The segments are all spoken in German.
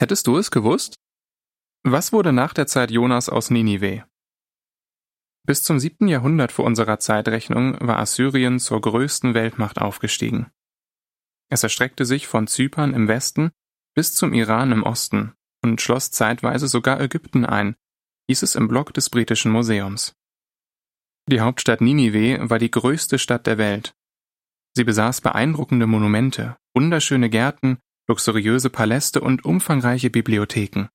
Hättest du es gewusst? Was wurde nach der Zeit Jonas aus Ninive? Bis zum 7. Jahrhundert vor unserer Zeitrechnung war Assyrien zur größten Weltmacht aufgestiegen. Es erstreckte sich von Zypern im Westen bis zum Iran im Osten und schloss zeitweise sogar Ägypten ein, hieß es im Blog des Britischen Museums. Die Hauptstadt Ninive war die größte Stadt der Welt. Sie besaß beeindruckende Monumente, wunderschöne Gärten, luxuriöse Paläste und umfangreiche Bibliotheken.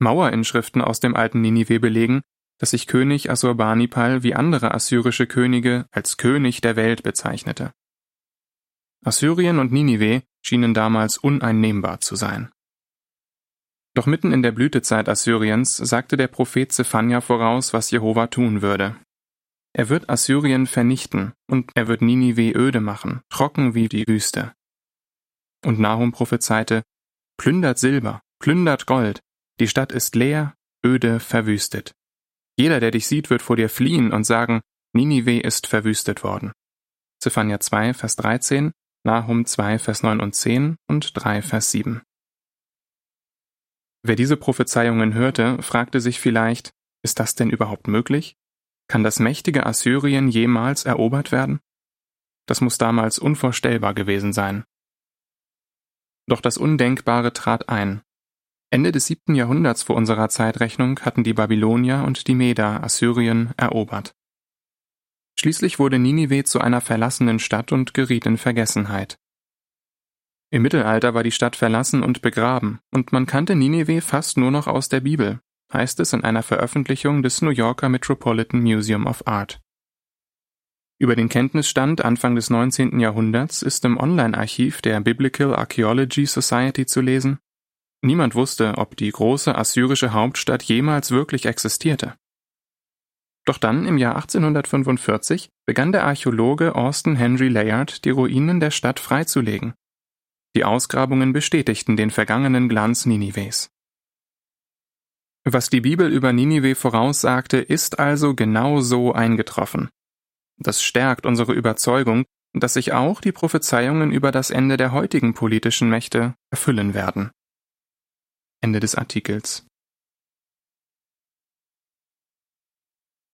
Mauerinschriften aus dem alten Ninive belegen, dass sich König Assurbanipal wie andere assyrische Könige als König der Welt bezeichnete. Assyrien und Ninive schienen damals uneinnehmbar zu sein. Doch mitten in der Blütezeit Assyriens sagte der Prophet Zephania voraus, was Jehova tun würde. Er wird Assyrien vernichten und er wird Ninive öde machen, trocken wie die Wüste. Und Nahum prophezeite, plündert Silber, plündert Gold, die Stadt ist leer, öde, verwüstet. Jeder, der dich sieht, wird vor dir fliehen und sagen, Ninive ist verwüstet worden. Zephania 2, Vers 13, Nahum 2, Vers 9 und 10 und 3, Vers 7. Wer diese Prophezeiungen hörte, fragte sich vielleicht, ist das denn überhaupt möglich? Kann das mächtige Assyrien jemals erobert werden? Das muss damals unvorstellbar gewesen sein. Doch das Undenkbare trat ein. Ende des siebten Jahrhunderts vor unserer Zeitrechnung hatten die Babylonier und die Meder Assyrien erobert. Schließlich wurde Ninive zu einer verlassenen Stadt und geriet in Vergessenheit. Im Mittelalter war die Stadt verlassen und begraben, und man kannte Ninive fast nur noch aus der Bibel, heißt es in einer Veröffentlichung des New Yorker Metropolitan Museum of Art. Über den Kenntnisstand Anfang des 19. Jahrhunderts ist im Online-Archiv der Biblical Archaeology Society zu lesen, niemand wusste, ob die große assyrische Hauptstadt jemals wirklich existierte. Doch dann, im Jahr 1845, begann der Archäologe Austin Henry Layard, die Ruinen der Stadt freizulegen die Ausgrabungen bestätigten den vergangenen Glanz Ninives. Was die Bibel über Ninive voraussagte, ist also genau so eingetroffen. Das stärkt unsere Überzeugung, dass sich auch die Prophezeiungen über das Ende der heutigen politischen Mächte erfüllen werden. Ende des Artikels